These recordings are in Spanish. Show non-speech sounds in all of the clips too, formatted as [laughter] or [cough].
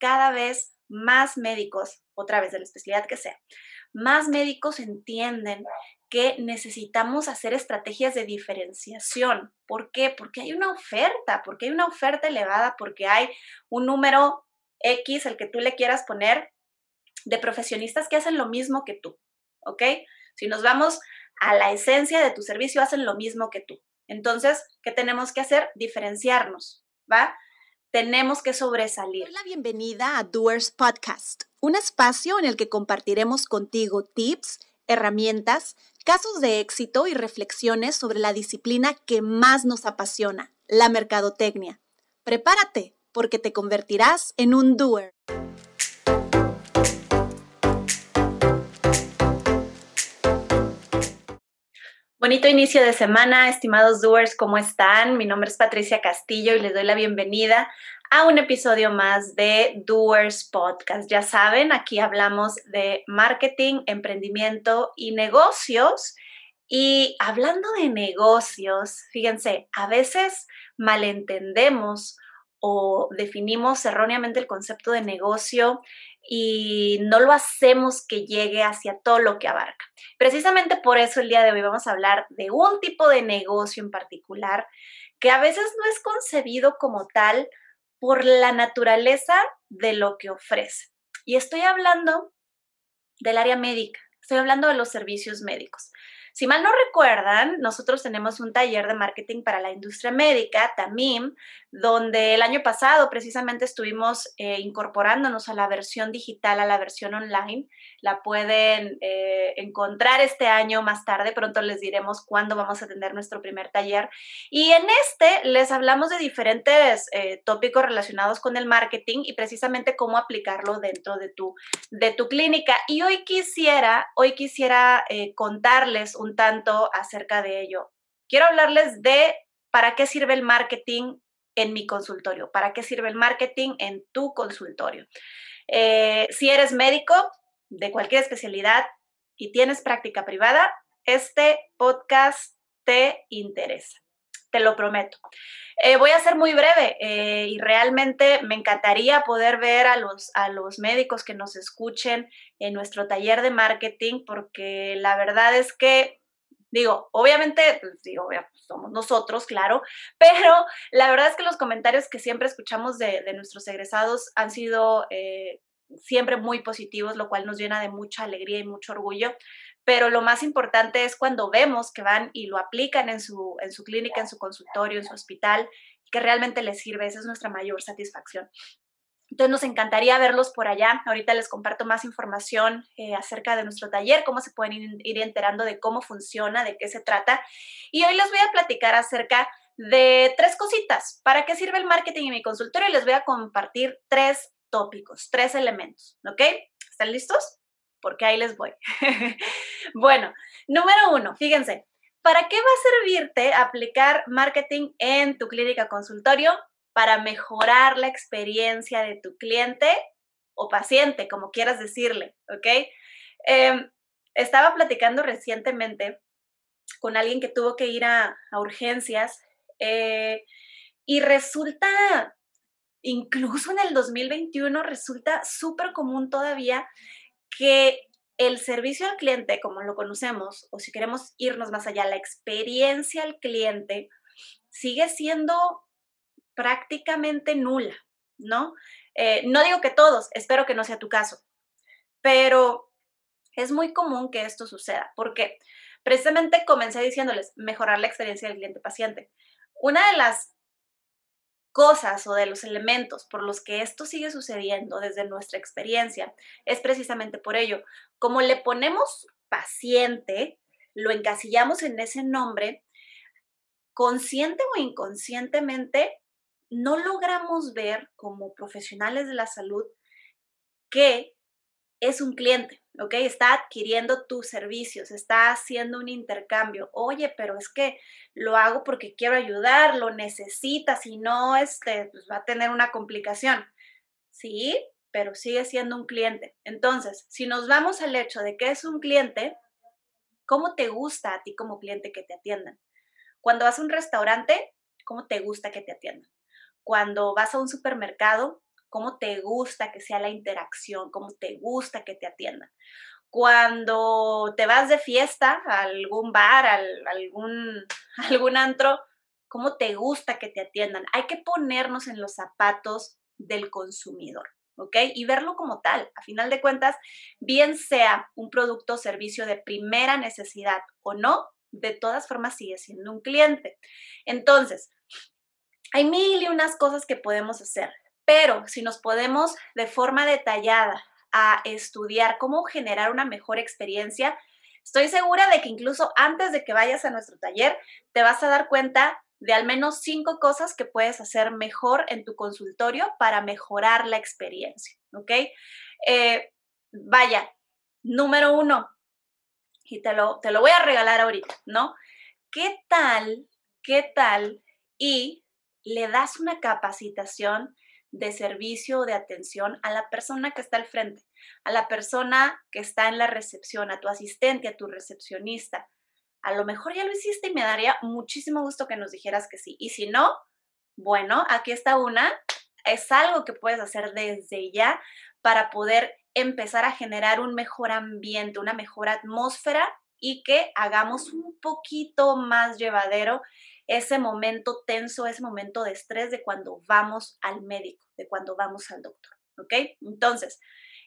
cada vez más médicos, otra vez de la especialidad que sea, más médicos entienden que necesitamos hacer estrategias de diferenciación. ¿Por qué? Porque hay una oferta, porque hay una oferta elevada, porque hay un número X, el que tú le quieras poner, de profesionistas que hacen lo mismo que tú, ¿ok? Si nos vamos a la esencia de tu servicio, hacen lo mismo que tú. Entonces, ¿qué tenemos que hacer? Diferenciarnos, ¿va? Tenemos que sobresalir. La bienvenida a Doers Podcast, un espacio en el que compartiremos contigo tips, herramientas, casos de éxito y reflexiones sobre la disciplina que más nos apasiona, la mercadotecnia. Prepárate, porque te convertirás en un doer. Bonito inicio de semana, estimados doers, ¿cómo están? Mi nombre es Patricia Castillo y les doy la bienvenida a un episodio más de Doers Podcast. Ya saben, aquí hablamos de marketing, emprendimiento y negocios. Y hablando de negocios, fíjense, a veces malentendemos o definimos erróneamente el concepto de negocio y no lo hacemos que llegue hacia todo lo que abarca. Precisamente por eso el día de hoy vamos a hablar de un tipo de negocio en particular que a veces no es concebido como tal por la naturaleza de lo que ofrece. Y estoy hablando del área médica, estoy hablando de los servicios médicos. Si mal no recuerdan, nosotros tenemos un taller de marketing para la industria médica, TAMIM, donde el año pasado precisamente estuvimos eh, incorporándonos a la versión digital, a la versión online. La pueden eh, encontrar este año más tarde, pronto les diremos cuándo vamos a tener nuestro primer taller. Y en este les hablamos de diferentes eh, tópicos relacionados con el marketing y precisamente cómo aplicarlo dentro de tu, de tu clínica. Y hoy quisiera, hoy quisiera contarles un tanto acerca de ello. Quiero hablarles de para qué sirve el marketing en mi consultorio, para qué sirve el marketing en tu consultorio. Eh, si eres médico de cualquier especialidad y tienes práctica privada, este podcast te interesa, te lo prometo. Eh, voy a ser muy breve eh, y realmente me encantaría poder ver a los, a los médicos que nos escuchen en nuestro taller de marketing porque la verdad es que Digo, obviamente, pues, digo, somos nosotros, claro, pero la verdad es que los comentarios que siempre escuchamos de, nuestros egresados han sido eh, siempre muy positivos, lo cual nos llena de mucha alegría y mucho orgullo. Pero lo más importante es cuando vemos que van y lo aplican en su, en su clínica, en su consultorio, en su hospital, que realmente les sirve. Esa es nuestra mayor satisfacción. Entonces nos encantaría verlos por allá. Ahorita les comparto más información eh, acerca de nuestro taller, cómo se pueden ir, enterando de cómo funciona, de qué se trata. Y hoy les voy a platicar acerca de tres cositas. ¿Para qué sirve el marketing en mi consultorio? Y les voy a compartir tres tópicos, tres elementos. ¿Ok? ¿Están listos? Porque ahí les voy. [laughs] bueno, número uno, fíjense, ¿para qué va a servirte aplicar marketing en tu clínica consultorio? Para mejorar la experiencia de tu cliente o paciente, como quieras decirle, ¿ok? Em, estaba platicando recientemente con alguien que tuvo que ir a, urgencias eh, y resulta, incluso en el 2021, resulta súper común todavía que el servicio al cliente, como lo conocemos, o si queremos irnos más allá, la experiencia al cliente sigue siendo prácticamente nula, ¿no? Eh, no digo que todos, espero que no sea tu caso, pero es muy común que esto suceda, porque precisamente comencé diciéndoles mejorar la experiencia del cliente paciente. Una de las cosas o de los elementos por los que esto sigue sucediendo desde nuestra experiencia es precisamente por ello. Como le ponemos paciente, lo encasillamos en ese nombre, consciente o inconscientemente no logramos ver como profesionales de la salud que es un cliente, ¿ok? Está adquiriendo tus servicios, está haciendo un intercambio. Oye, pero es que lo hago porque quiero ayudar, lo necesita, si no, este, pues va a tener una complicación. Sí, pero sigue siendo un cliente. Entonces, si nos vamos al hecho de que es un cliente, ¿cómo te gusta a ti como cliente que te atiendan? Cuando vas a un restaurante, ¿cómo te gusta que te atiendan? Cuando vas a un supermercado, cómo te gusta que sea la interacción, cómo te gusta que te atiendan. Cuando te vas de fiesta a algún bar, a algún, [laughs] algún antro, cómo te gusta que te atiendan. Hay que ponernos en los zapatos del consumidor. ¿ok? Y verlo como tal. A final de cuentas, bien sea un producto o servicio de primera necesidad o no, de todas formas sigue siendo un cliente. Entonces, hay mil y unas cosas que podemos hacer, pero si nos podemos de forma detallada a estudiar cómo generar una mejor experiencia, estoy segura de que incluso antes de que vayas a nuestro taller, te vas a dar cuenta de al menos cinco cosas que puedes hacer mejor en tu consultorio para mejorar la experiencia, ¿ok? Eh, vaya, número uno, y te lo, te lo voy a regalar ahorita, ¿no? ¿Qué tal, qué tal y le das una capacitación de servicio o de atención a la persona que está al frente, a la persona que está en la recepción, a tu asistente, a tu recepcionista, a lo mejor ya lo hiciste y me daría muchísimo gusto que nos dijeras que sí. Y si no, bueno, aquí está una. Es algo que puedes hacer desde ya para poder empezar a generar un mejor ambiente, una mejor atmósfera y que hagamos un poquito más llevadero ese momento tenso, ese momento de estrés de cuando vamos al médico, de cuando vamos al doctor. ¿Ok? Entonces,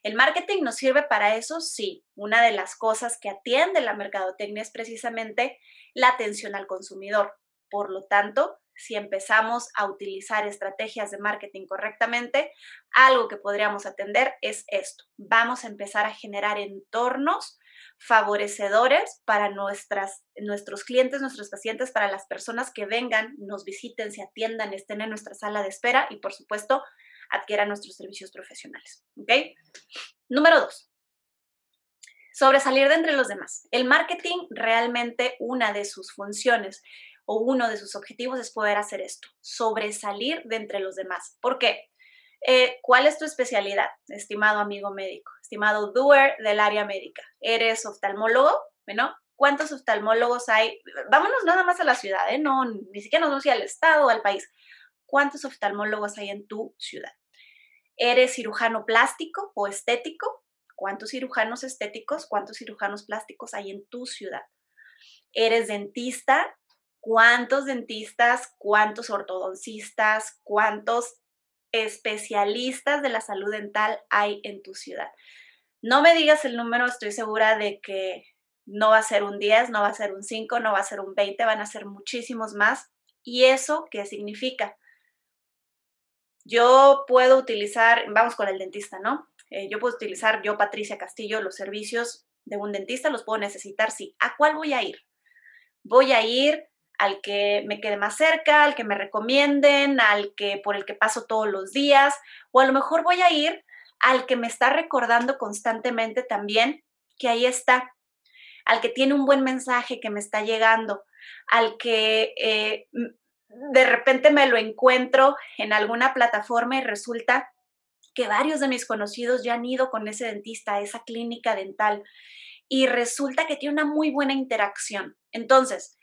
¿El marketing nos sirve para eso? Sí. Una de las cosas que atiende la mercadotecnia es precisamente la atención al consumidor. Por lo tanto, si empezamos a utilizar estrategias de marketing correctamente, algo que podríamos atender es esto. Vamos a empezar a generar entornos favorecedores para nuestras, nuestros clientes, nuestros pacientes, para las personas que vengan, nos visiten, se atiendan, estén en nuestra sala de espera y, por supuesto, adquieran nuestros servicios profesionales. ¿Ok? Número dos. Sobresalir de entre los demás. El marketing realmente una de sus funciones o uno de sus objetivos es poder hacer esto, sobresalir de entre los demás. ¿Por qué? Eh, ¿Cuál es tu especialidad, estimado amigo médico, estimado doer del área médica? ¿Eres oftalmólogo? Bueno, ¿cuántos oftalmólogos hay? Vámonos nada más a la ciudad, ¿eh? No, ni siquiera nos vamos al estado o al país. ¿Cuántos oftalmólogos hay en tu ciudad? ¿Eres cirujano plástico o estético? ¿Cuántos cirujanos estéticos, cuántos cirujanos plásticos hay en tu ciudad? ¿Eres dentista? ¿Cuántos dentistas, cuántos ortodoncistas, cuántos especialistas de la salud dental hay en tu ciudad? No me digas el número, estoy segura de que no va a ser un 10, no va a ser un 5, no va a ser un 20, van a ser muchísimos más. ¿Y eso qué significa? Yo puedo utilizar, vamos con el dentista, ¿no? Eh, yo puedo utilizar, yo Patricia Castillo, los servicios de un dentista, los puedo necesitar, sí. ¿A cuál voy a ir? Voy a ir al que me quede más cerca, al que me recomienden, al que por el que paso todos los días, o a lo mejor voy a ir al que me está recordando constantemente también que ahí está, al que tiene un buen mensaje que me está llegando, al que eh, de repente me lo encuentro en alguna plataforma y resulta que varios de mis conocidos ya han ido con ese dentista a esa clínica dental y resulta que tiene una muy buena interacción. Entonces,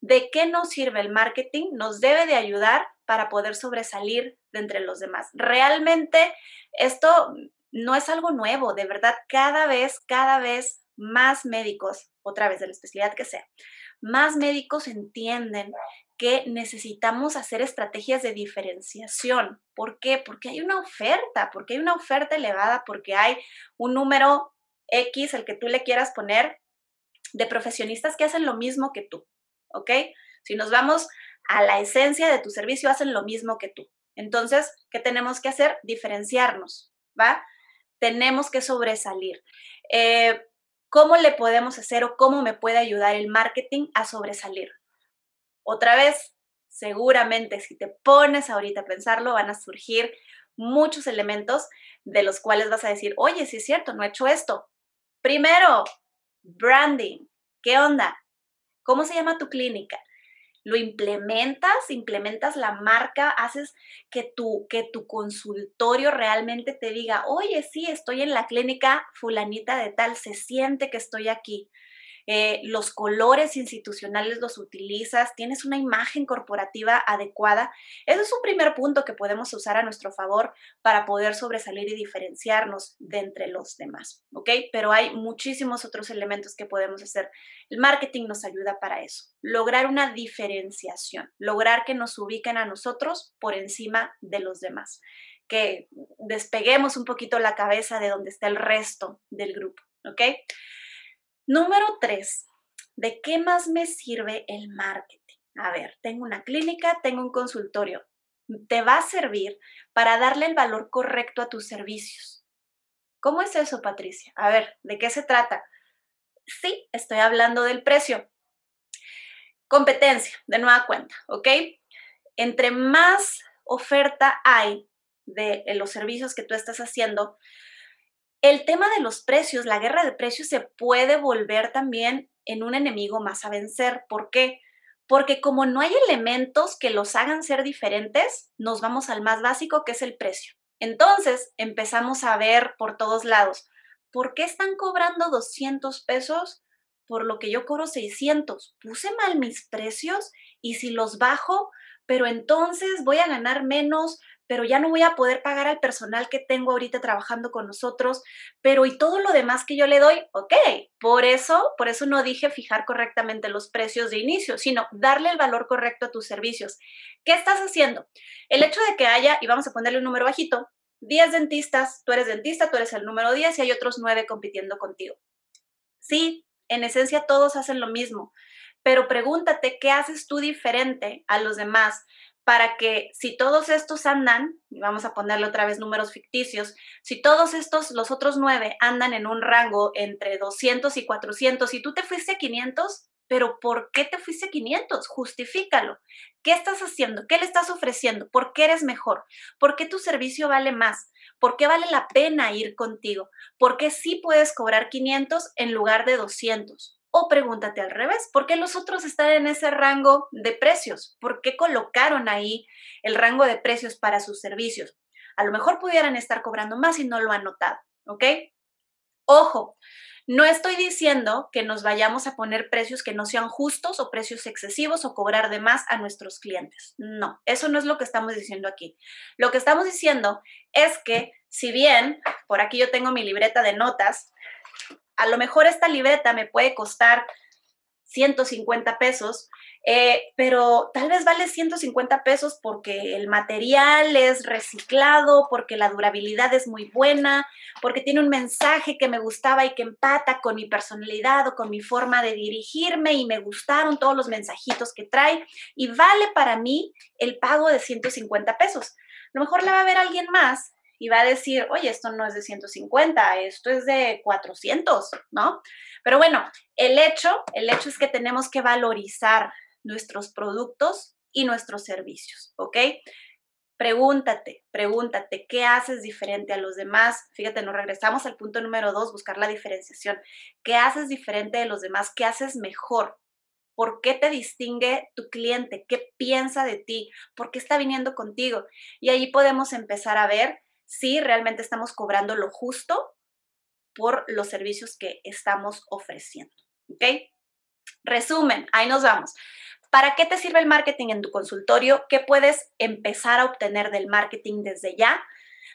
¿de qué nos sirve el marketing? Nos debe de ayudar para poder sobresalir de entre los demás. Realmente esto no es algo nuevo, de verdad, cada vez, cada vez más médicos, otra vez de la especialidad que sea, más médicos entienden que necesitamos hacer estrategias de diferenciación. ¿Por qué? Porque hay una oferta, porque hay una oferta elevada, porque hay un número X, el que tú le quieras poner, de profesionistas que hacen lo mismo que tú, ¿ok? Si nos vamos a la esencia de tu servicio, hacen lo mismo que tú. Entonces, ¿qué tenemos que hacer? Diferenciarnos, ¿va? Tenemos que sobresalir. Eh, ¿Cómo le podemos hacer o cómo me puede ayudar el marketing a sobresalir? Otra vez, seguramente si te pones ahorita a pensarlo, van a surgir muchos elementos de los cuales vas a decir, oye, sí es cierto, no he hecho esto. Primero, branding. ¿Qué onda? ¿Cómo se llama tu clínica? ¿Lo implementas? ¿Implementas la marca? ¿Haces que tu, que tu consultorio realmente te diga, oye, sí, estoy en la clínica fulanita de tal, se siente que estoy aquí? Eh, los colores institucionales los utilizas, tienes una imagen corporativa adecuada. Ese es un primer punto que podemos usar a nuestro favor para poder sobresalir y diferenciarnos de entre los demás, ¿ok? Pero hay muchísimos otros elementos que podemos hacer. El marketing nos ayuda para eso, lograr una diferenciación, lograr que nos ubiquen a nosotros por encima de los demás que despeguemos un poquito la cabeza de donde está el resto del grupo, ¿ok? Número tres, ¿de qué más me sirve el marketing? A ver, tengo una clínica, tengo un consultorio. Te va a servir para darle el valor correcto a tus servicios. ¿Cómo es eso, Patricia? A ver, ¿de qué se trata? Sí, estoy hablando del precio. Competencia, de nueva cuenta, ¿ok? Entre más oferta hay de los servicios que tú estás haciendo, el tema de los precios, la guerra de precios se puede volver también en un enemigo más a vencer. ¿Por qué? Porque como no hay elementos que los hagan ser diferentes, nos vamos al más básico que es el precio. Entonces empezamos a ver por todos lados, ¿por qué están cobrando 200 pesos por lo que yo cobro 600? ¿Puse mal mis precios? Y si los bajo, pero entonces voy a ganar menos, pero ya no voy a poder pagar al personal que tengo ahorita trabajando con nosotros, pero y todo lo demás que yo le doy, ok, por eso, por eso no dije fijar correctamente los precios de inicio, sino darle el valor correcto a tus servicios. ¿Qué estás haciendo? El hecho de que haya, y vamos a ponerle un número bajito, 10 dentistas, tú eres dentista, tú eres el número 10 y hay otros 9 compitiendo contigo. Sí, en esencia todos hacen lo mismo, pero pregúntate qué haces tú diferente a los demás para que si todos estos andan, y vamos a ponerle otra vez números ficticios, si todos estos, los otros nueve, andan en un rango entre 200 y 400 y tú te fuiste a 500, pero ¿por qué te fuiste a 500? Justifícalo. ¿Qué estás haciendo? ¿Qué le estás ofreciendo? ¿Por qué eres mejor? ¿Por qué tu servicio vale más? ¿Por qué vale la pena ir contigo? ¿Por qué sí puedes cobrar 500 en lugar de 200? O pregúntate al revés, ¿por qué los otros están en ese rango de precios? ¿Por qué colocaron ahí el rango de precios para sus servicios? A lo mejor pudieran estar cobrando más y no lo han notado, ¿ok? Ojo, no estoy diciendo que nos vayamos a poner precios que no sean justos o precios excesivos o cobrar de más a nuestros clientes. No, eso no es lo que estamos diciendo aquí. Lo que estamos diciendo es que si bien, por aquí yo tengo mi libreta de notas, a lo mejor esta libreta me puede costar 150 pesos, eh, pero tal vez vale 150 pesos porque el material es reciclado, porque la durabilidad es muy buena, porque tiene un mensaje que me gustaba y que empata con mi personalidad o con mi forma de dirigirme y me gustaron todos los mensajitos que trae y vale para mí el pago de 150 pesos. A lo mejor la va a ver alguien más y va a decir, oye, esto no es de 150, esto es de 400, ¿no? Pero bueno, el hecho, el hecho es que tenemos que valorizar nuestros productos y nuestros servicios, ¿ok? Pregúntate, pregúntate, ¿qué haces diferente a los demás? Fíjate, nos regresamos al punto número dos, buscar la diferenciación. ¿Qué haces diferente de los demás? ¿Qué haces mejor? ¿Por qué te distingue tu cliente? ¿Qué piensa de ti? ¿Por qué está viniendo contigo? Y ahí podemos empezar a ver si realmente estamos cobrando lo justo por los servicios que estamos ofreciendo. ¿Ok? Resumen, ahí nos vamos. ¿Para qué te sirve el marketing en tu consultorio? ¿Qué puedes empezar a obtener del marketing desde ya?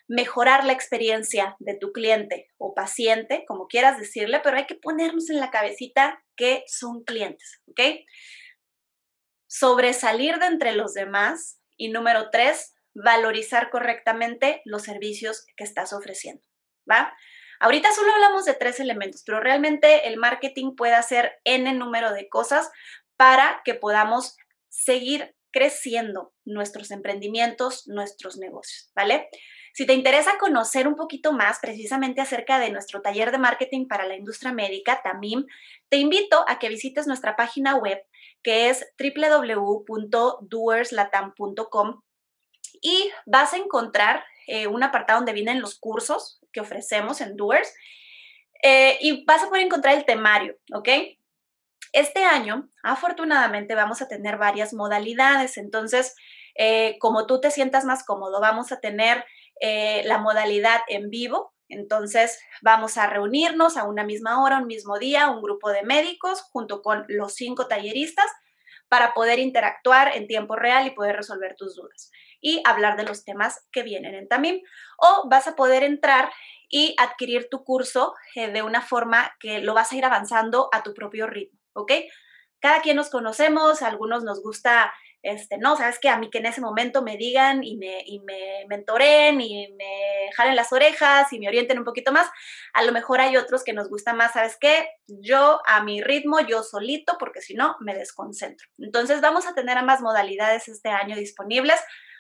Mejorar la experiencia de tu cliente o paciente, como quieras decirle, pero hay que ponernos en la cabecita que son clientes, ¿ok? Sobresalir de entre los demás. Y número tres, valorizar correctamente los servicios que estás ofreciendo, ¿va? Ahorita solo hablamos de tres elementos, pero realmente el marketing puede hacer n número de cosas para que podamos seguir creciendo nuestros emprendimientos, nuestros negocios, ¿vale? Si te interesa conocer un poquito más precisamente acerca de nuestro taller de marketing para la industria médica, TAMIM, te invito a que visites nuestra página web que es www.doerslatam.com y vas a encontrar eh, un apartado donde vienen los cursos que ofrecemos en Doers eh, y vas a poder encontrar el temario, ¿ok? Este año, afortunadamente, vamos a tener varias modalidades, entonces, eh, como tú te sientas más cómodo, vamos a tener la modalidad en vivo, Entonces, vamos a reunirnos a una misma hora, un mismo día, un grupo de médicos junto con los cinco talleristas para poder interactuar en tiempo real y poder resolver tus dudas y hablar de los temas que vienen en Tamim. O vas a poder entrar y adquirir tu curso eh, de una forma que lo vas a ir avanzando a tu propio ritmo, ¿ok? Cada quien nos conocemos, algunos nos gusta este, no, sabes que a mí que en ese momento me digan y me, y me mentoren y me jalen las orejas y me orienten un poquito más. A lo mejor hay otros que nos gusta más, sabes qué, yo a mi ritmo, yo solito, porque si no, me desconcentro. Entonces vamos a tener ambas modalidades este año disponibles.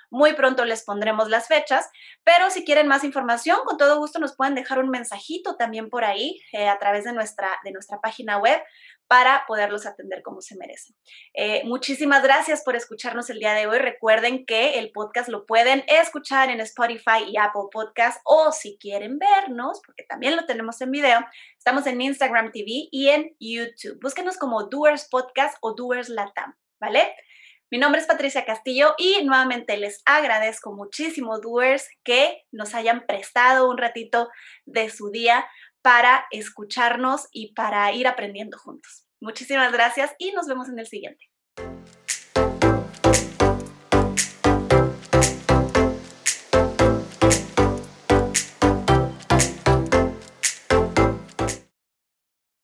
Muy pronto les pondremos las fechas, pero si quieren más información, con todo gusto nos pueden dejar un mensajito también por ahí eh, a través de nuestra, de nuestra página web para poderlos atender como se merecen. Eh, muchísimas gracias por escucharnos el día de hoy. Recuerden que el podcast lo pueden escuchar en Spotify y Apple Podcast o si quieren vernos, porque también lo tenemos en video, estamos en Instagram TV y en YouTube. Búsquenos como Doers Podcast o Doers Latam, ¿vale? Mi nombre es Patricia Castillo y nuevamente les agradezco muchísimo, Doers, que nos hayan prestado un ratito de su día para escucharnos y para ir aprendiendo juntos. Muchísimas gracias y nos vemos en el siguiente.